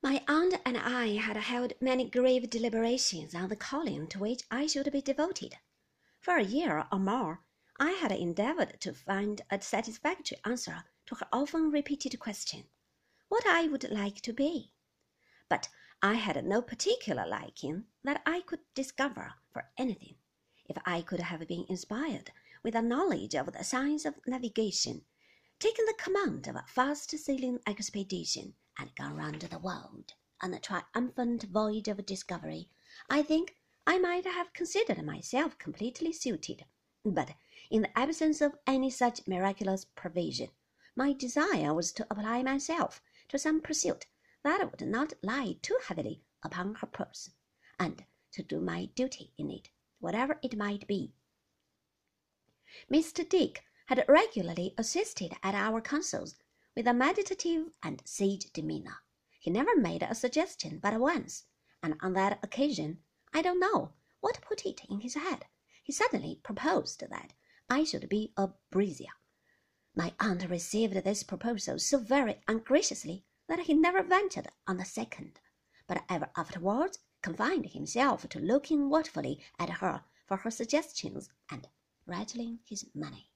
My aunt and I had held many grave deliberations on the calling to which I should be devoted. For a year or more I had endeavoured to find a satisfactory answer to her often repeated question, what I would like to be. But I had no particular liking that I could discover for anything. If I could have been inspired with a knowledge of the science of navigation, taken the command of a fast sailing expedition, and gone round the world on a triumphant voyage of discovery, I think I might have considered myself completely suited. But in the absence of any such miraculous provision, my desire was to apply myself to some pursuit that would not lie too heavily upon her purse, and to do my duty in it, whatever it might be. Mr. Dick had regularly assisted at our councils with a meditative and sage demeanour. He never made a suggestion but once, and on that occasion, I don't know what put it in his head, he suddenly proposed that I should be a brazier. My aunt received this proposal so very ungraciously that he never ventured on the second, but ever afterwards confined himself to looking watchfully at her for her suggestions and rattling his money.